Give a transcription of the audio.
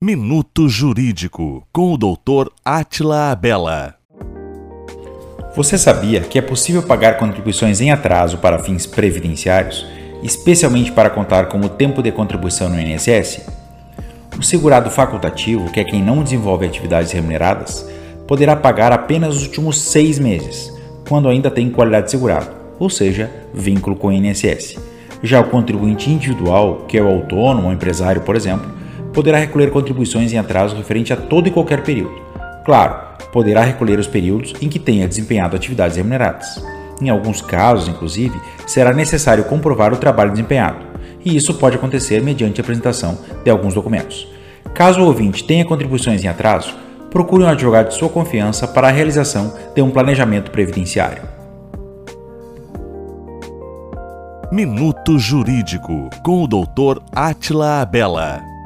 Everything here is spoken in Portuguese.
Minuto Jurídico com o Dr. Atila Abela. Você sabia que é possível pagar contribuições em atraso para fins previdenciários, especialmente para contar com o tempo de contribuição no INSS? O segurado facultativo, que é quem não desenvolve atividades remuneradas, poderá pagar apenas os últimos seis meses, quando ainda tem qualidade de segurado, ou seja, vínculo com o INSS. Já o contribuinte individual, que é o autônomo ou empresário, por exemplo, poderá recolher contribuições em atraso referente a todo e qualquer período. Claro, poderá recolher os períodos em que tenha desempenhado atividades remuneradas. Em alguns casos, inclusive, será necessário comprovar o trabalho desempenhado, e isso pode acontecer mediante a apresentação de alguns documentos. Caso o ouvinte tenha contribuições em atraso, procure um advogado de sua confiança para a realização de um planejamento previdenciário. Minuto Jurídico com o Dr. Atila Abela.